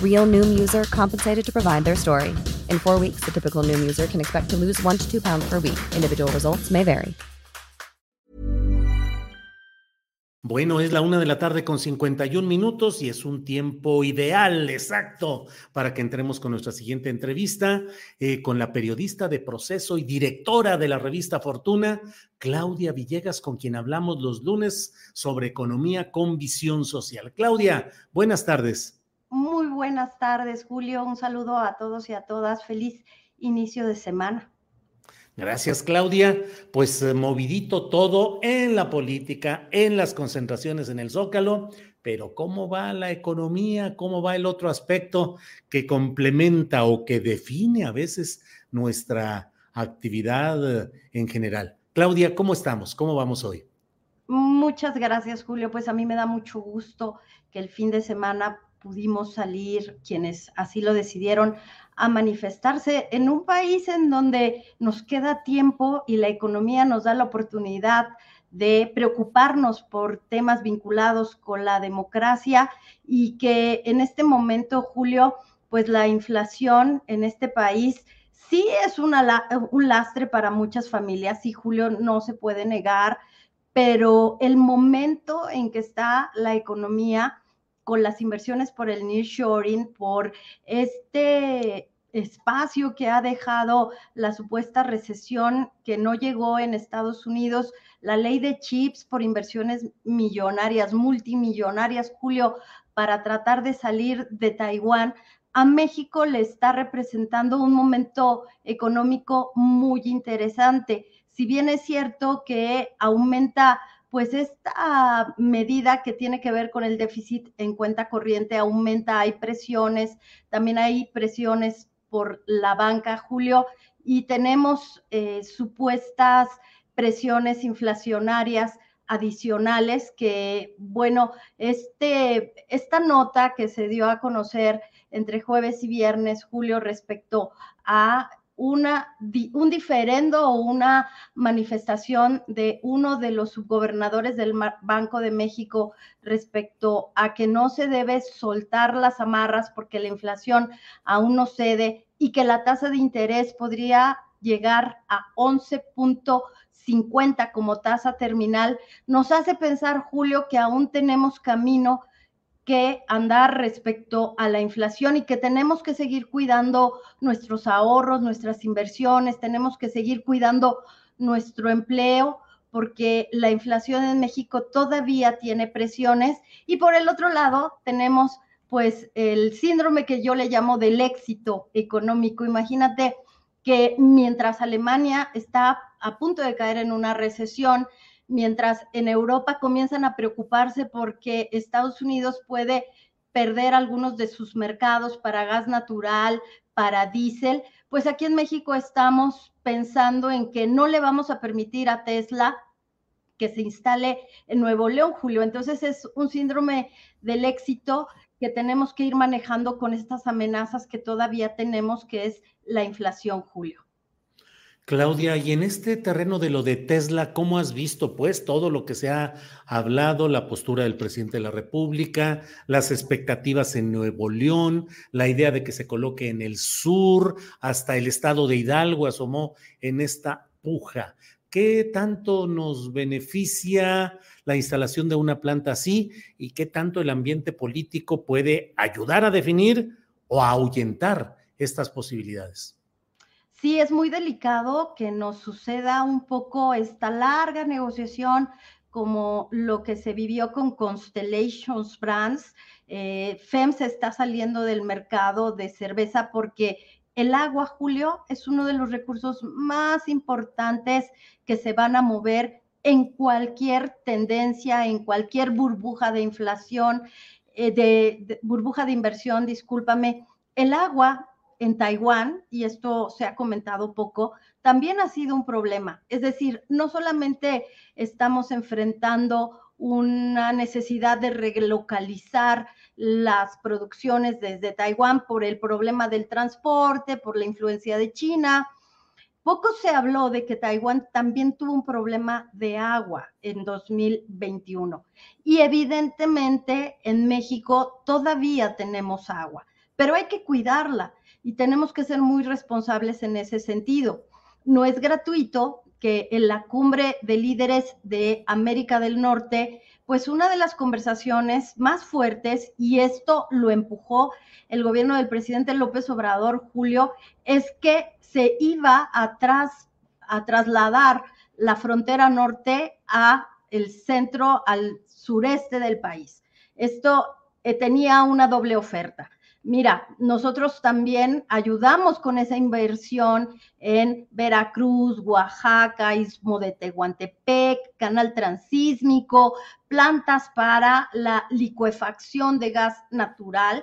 Real Noom user compensated to provide their story. In four weeks, the typical Noom user can expect to lose one to two pounds per week. Individual results may vary. Bueno, es la una de la tarde con 51 minutos y es un tiempo ideal, exacto, para que entremos con nuestra siguiente entrevista eh, con la periodista de proceso y directora de la revista Fortuna, Claudia Villegas, con quien hablamos los lunes sobre economía con visión social. Claudia, buenas tardes. Muy buenas tardes, Julio. Un saludo a todos y a todas. Feliz inicio de semana. Gracias, Claudia. Pues eh, movidito todo en la política, en las concentraciones en el Zócalo, pero ¿cómo va la economía? ¿Cómo va el otro aspecto que complementa o que define a veces nuestra actividad eh, en general? Claudia, ¿cómo estamos? ¿Cómo vamos hoy? Muchas gracias, Julio. Pues a mí me da mucho gusto que el fin de semana pudimos salir, quienes así lo decidieron, a manifestarse en un país en donde nos queda tiempo y la economía nos da la oportunidad de preocuparnos por temas vinculados con la democracia y que en este momento, Julio, pues la inflación en este país sí es una, un lastre para muchas familias, sí, Julio, no se puede negar, pero el momento en que está la economía con las inversiones por el nearshoring, por este espacio que ha dejado la supuesta recesión que no llegó en Estados Unidos, la ley de chips por inversiones millonarias, multimillonarias, Julio, para tratar de salir de Taiwán, a México le está representando un momento económico muy interesante. Si bien es cierto que aumenta pues esta medida que tiene que ver con el déficit en cuenta corriente aumenta, hay presiones, también hay presiones por la banca, Julio, y tenemos eh, supuestas presiones inflacionarias adicionales que, bueno, este, esta nota que se dio a conocer entre jueves y viernes, Julio, respecto a una, un diferendo o una manifestación de uno de los subgobernadores del Banco de México respecto a que no se debe soltar las amarras porque la inflación aún no cede y que la tasa de interés podría llegar a 11.50 como tasa terminal, nos hace pensar, Julio, que aún tenemos camino que andar respecto a la inflación y que tenemos que seguir cuidando nuestros ahorros, nuestras inversiones, tenemos que seguir cuidando nuestro empleo porque la inflación en México todavía tiene presiones y por el otro lado tenemos pues el síndrome que yo le llamo del éxito económico. Imagínate que mientras Alemania está a punto de caer en una recesión, mientras en Europa comienzan a preocuparse porque Estados Unidos puede perder algunos de sus mercados para gas natural, para diésel, pues aquí en México estamos pensando en que no le vamos a permitir a Tesla que se instale en Nuevo León, Julio. Entonces es un síndrome del éxito que tenemos que ir manejando con estas amenazas que todavía tenemos, que es la inflación, Julio. Claudia, y en este terreno de lo de Tesla, ¿cómo has visto pues todo lo que se ha hablado, la postura del presidente de la República, las expectativas en Nuevo León, la idea de que se coloque en el sur, hasta el estado de Hidalgo asomó en esta puja? ¿Qué tanto nos beneficia la instalación de una planta así y qué tanto el ambiente político puede ayudar a definir o a ahuyentar estas posibilidades? Sí es muy delicado que nos suceda un poco esta larga negociación como lo que se vivió con Constellations Brands. Eh, FEMS está saliendo del mercado de cerveza porque el agua, Julio, es uno de los recursos más importantes que se van a mover en cualquier tendencia, en cualquier burbuja de inflación, eh, de, burbuja de inversión, discúlpame. El agua en Taiwán, y esto se ha comentado poco, también ha sido un problema. Es decir, no solamente estamos enfrentando una necesidad de relocalizar las producciones desde Taiwán por el problema del transporte, por la influencia de China. Poco se habló de que Taiwán también tuvo un problema de agua en 2021. Y evidentemente en México todavía tenemos agua, pero hay que cuidarla y tenemos que ser muy responsables en ese sentido. No es gratuito que en la cumbre de líderes de América del Norte, pues una de las conversaciones más fuertes, y esto lo empujó el gobierno del presidente López Obrador, Julio, es que se iba atrás a trasladar la frontera norte a el centro, al sureste del país. Esto eh, tenía una doble oferta mira, nosotros también ayudamos con esa inversión en Veracruz, Oaxaca, Istmo de Tehuantepec, canal transísmico, plantas para la licuefacción de gas natural,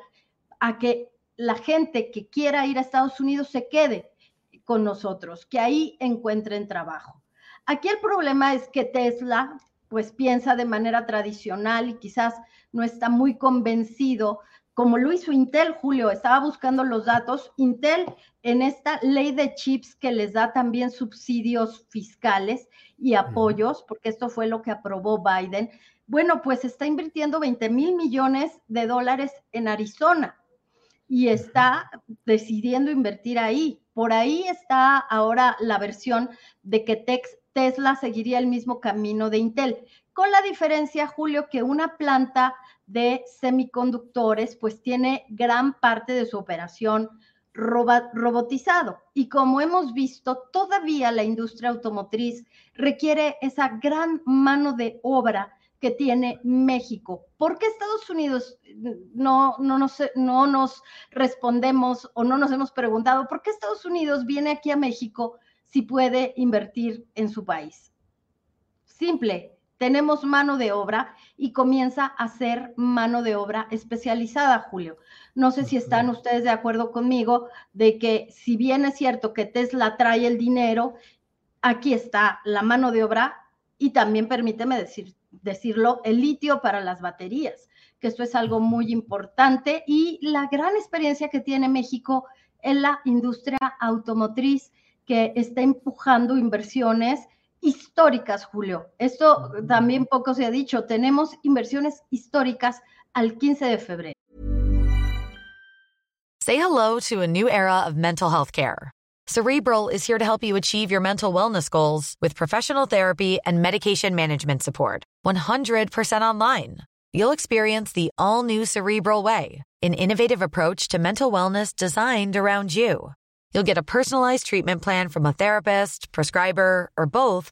a que la gente que quiera ir a Estados Unidos se quede con nosotros, que ahí encuentren trabajo. Aquí el problema es que Tesla pues piensa de manera tradicional y quizás no está muy convencido como lo hizo Intel, Julio, estaba buscando los datos. Intel en esta ley de chips que les da también subsidios fiscales y apoyos, porque esto fue lo que aprobó Biden, bueno, pues está invirtiendo 20 mil millones de dólares en Arizona y está decidiendo invertir ahí. Por ahí está ahora la versión de que Tesla seguiría el mismo camino de Intel, con la diferencia, Julio, que una planta de semiconductores, pues tiene gran parte de su operación robotizado. Y como hemos visto, todavía la industria automotriz requiere esa gran mano de obra que tiene México. ¿Por qué Estados Unidos no, no, nos, no nos respondemos o no nos hemos preguntado por qué Estados Unidos viene aquí a México si puede invertir en su país? Simple, tenemos mano de obra y comienza a ser mano de obra especializada, Julio. No sé si están ustedes de acuerdo conmigo de que si bien es cierto que Tesla trae el dinero, aquí está la mano de obra y también permíteme decir, decirlo, el litio para las baterías, que esto es algo muy importante y la gran experiencia que tiene México en la industria automotriz que está empujando inversiones históricas, Julio. Esto también poco se ha dicho. Tenemos inversiones históricas al 15 de febrero. Say hello to a new era of mental health care. Cerebral is here to help you achieve your mental wellness goals with professional therapy and medication management support. 100% online. You'll experience the all new Cerebral Way, an innovative approach to mental wellness designed around you. You'll get a personalized treatment plan from a therapist, prescriber, or both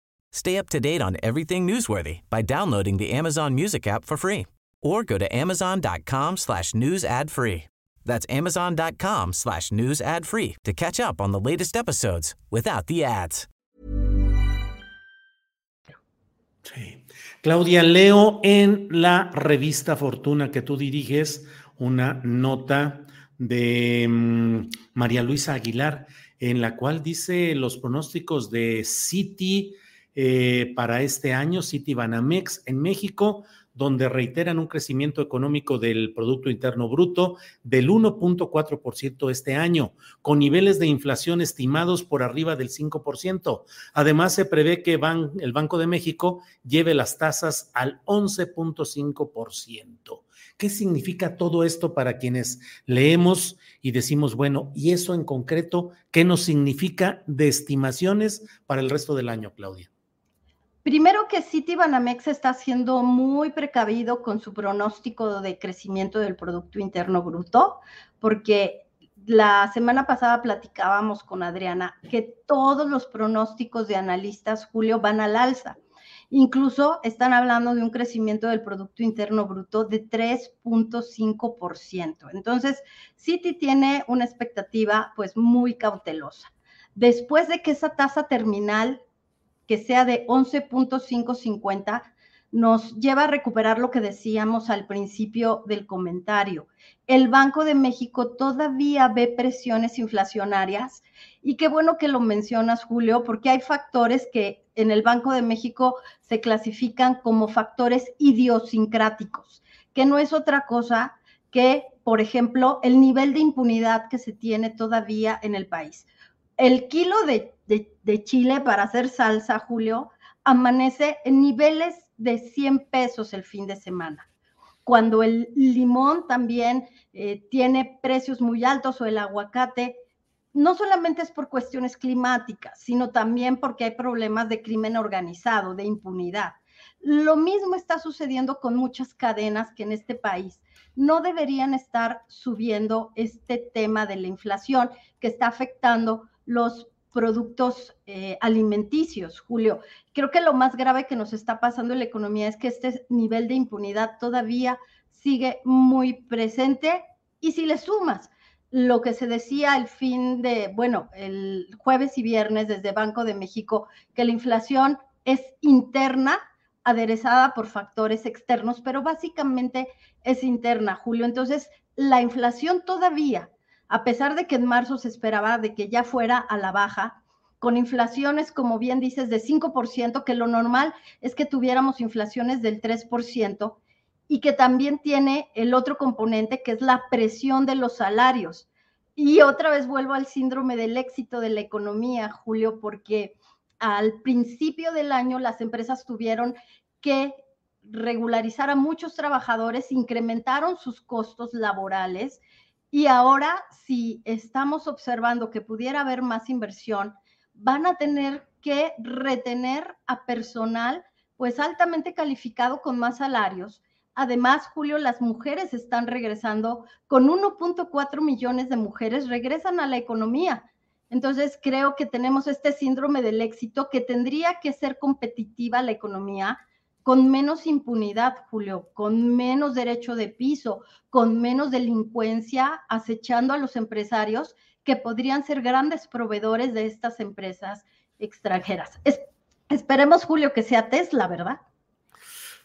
Stay up to date on everything newsworthy by downloading the Amazon Music app for free or go to amazon.com slash news ad free. That's amazon.com slash news ad free to catch up on the latest episodes without the ads. Sí. Claudia, leo en la revista Fortuna que tú diriges una nota de um, María Luisa Aguilar en la cual dice los pronósticos de Citi eh, para este año, Citi Banamex en México, donde reiteran un crecimiento económico del Producto Interno Bruto del 1.4% este año, con niveles de inflación estimados por arriba del 5%. Además, se prevé que el Banco de México lleve las tasas al 11.5%. ¿Qué significa todo esto para quienes leemos y decimos, bueno, y eso en concreto, qué nos significa de estimaciones para el resto del año, Claudia? Primero que City Banamex está siendo muy precavido con su pronóstico de crecimiento del Producto Interno Bruto, porque la semana pasada platicábamos con Adriana que todos los pronósticos de analistas, Julio, van al alza. Incluso están hablando de un crecimiento del Producto Interno Bruto de 3.5%. Entonces, Citi tiene una expectativa pues muy cautelosa. Después de que esa tasa terminal que sea de 11.550 nos lleva a recuperar lo que decíamos al principio del comentario. El Banco de México todavía ve presiones inflacionarias y qué bueno que lo mencionas, Julio, porque hay factores que en el Banco de México se clasifican como factores idiosincráticos, que no es otra cosa que, por ejemplo, el nivel de impunidad que se tiene todavía en el país el kilo de, chile para hacer salsa, Julio, amanece en niveles de 100 pesos el fin de semana. Cuando el limón también eh, tiene precios muy altos o el aguacate, no solamente es por cuestiones climáticas, sino también porque hay problemas de crimen organizado, de impunidad. Lo mismo está sucediendo con muchas cadenas que en este país no deberían estar subiendo este tema de la inflación que está afectando los productos eh, alimenticios, Julio. Creo que lo más grave que nos está pasando en la economía es que este nivel de impunidad todavía sigue muy presente y si le sumas lo que se decía el fin de, bueno, el jueves y viernes desde Banco de México, que la inflación es interna, aderezada por factores externos, pero básicamente es interna, Julio. Entonces, la inflación todavía a pesar de que en marzo se esperaba de que ya fuera a la baja, con inflaciones, como bien dices, de 5%, que lo normal es que tuviéramos inflaciones del 3%, y que también tiene el otro componente, que es la presión de los salarios. Y otra vez vuelvo al síndrome del éxito de la economía, Julio, porque al principio del año las empresas tuvieron que regularizar a muchos trabajadores, incrementaron sus costos laborales y ahora, si estamos observando que pudiera haber más inversión, van a tener que retener a personal pues altamente calificado con más salarios. Además, Julio, las mujeres están regresando, con 1.4 millones de mujeres regresan a la economía. Entonces, creo que tenemos este síndrome del éxito que tendría que ser competitiva la economía con menos impunidad, Julio, con menos derecho de piso, con menos delincuencia, acechando a los empresarios que podrían ser grandes proveedores de estas empresas extranjeras. esperemos, Julio, que sea Tesla, ¿verdad?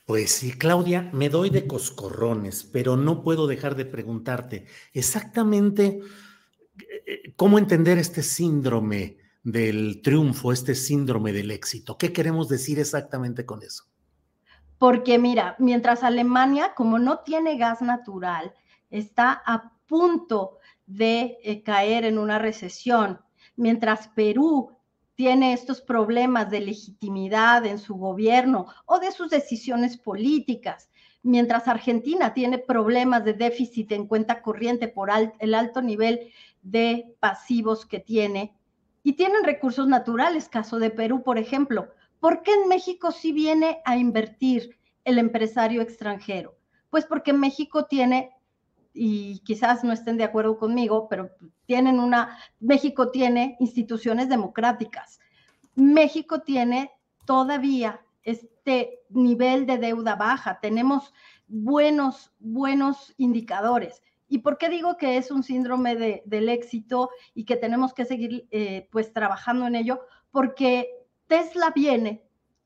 Pues sí, Claudia, me doy de coscorrones, pero no puedo dejar de preguntarte exactamente eh, cómo entender este síndrome del triunfo, este síndrome del éxito. ¿Qué queremos decir exactamente con eso? Porque mira, mientras Alemania, como no tiene gas natural, está a punto de eh, caer en una recesión, mientras Perú tiene estos problemas de legitimidad en su gobierno o de sus decisiones políticas, mientras Argentina tiene problemas de déficit en cuenta corriente por el alto nivel de pasivos que tiene, y tienen recursos naturales, caso de Perú, por ejemplo, ¿Por qué en México sí viene a invertir el empresario extranjero? Pues porque México tiene, y quizás no estén de acuerdo conmigo, pero tienen una, México tiene instituciones democráticas. México tiene todavía este nivel de deuda baja, tenemos buenos, buenos indicadores. ¿Y por qué digo que es un síndrome de, del éxito y que tenemos que seguir eh, pues trabajando en ello? Porque Tesla viene,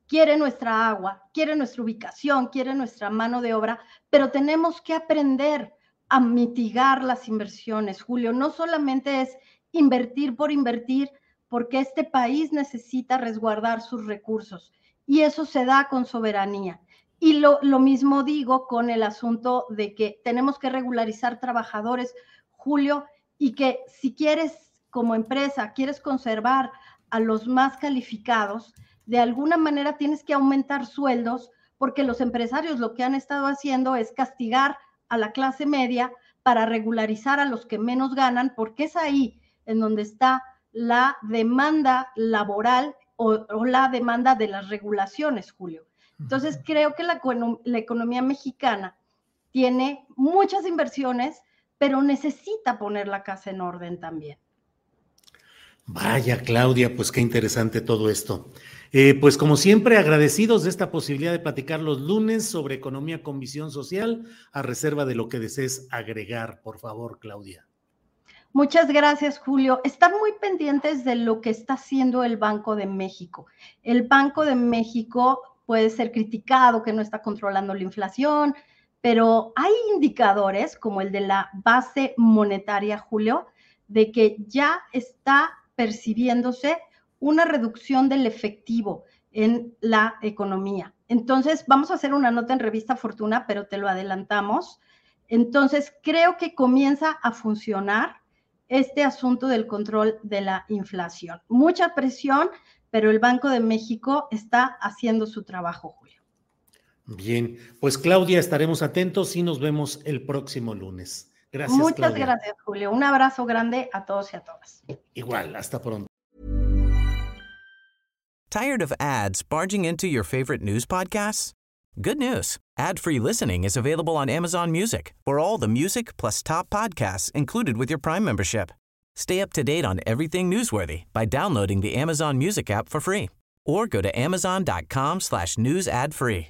quiere nuestra agua, quiere nuestra ubicación, quiere nuestra mano de obra, pero tenemos que aprender a mitigar las inversiones, Julio. No solamente es invertir por invertir, porque este país necesita resguardar sus recursos y eso se da con soberanía. Y lo, lo, mismo digo con el asunto de que tenemos que regularizar trabajadores, Julio, y que si quieres como empresa, quieres conservar a los más calificados, de alguna manera tienes que aumentar sueldos porque los empresarios lo que han estado haciendo es castigar a la clase media para regularizar a los que menos ganan, porque es ahí en donde está la demanda laboral o, la demanda de las regulaciones, Julio. Entonces, creo que la, la economía mexicana tiene muchas inversiones, pero necesita poner la casa en orden también. Vaya, Claudia, pues qué interesante todo esto. Eh, pues como siempre, agradecidos de esta posibilidad de platicar los lunes sobre economía con visión social, a reserva de lo que desees agregar, por favor, Claudia. Muchas gracias, Julio. Están muy pendientes de lo que está haciendo el Banco de México. El Banco de México puede ser criticado que no está controlando la inflación, pero hay indicadores como el de la base monetaria, Julio, de que ya está percibiéndose una reducción del efectivo en la economía. Entonces, vamos a hacer una nota en revista Fortuna, pero te lo adelantamos. Entonces, creo que comienza a funcionar este asunto del control de la inflación. Mucha presión, pero el Banco de México está haciendo su trabajo, Julio. Bien, pues Claudia, estaremos atentos y nos vemos el próximo lunes. Gracias. Muchas gracias, Julio. Un abrazo grande a todos y a todas. Igual, hasta pronto. Tired of ads barging into your favorite news podcasts? Good news. Ad-free listening is available on Amazon Music. For all the music plus top podcasts included with your Prime membership. Stay up to date on everything newsworthy by downloading the Amazon Music app for free or go to amazon.com slash news ad free.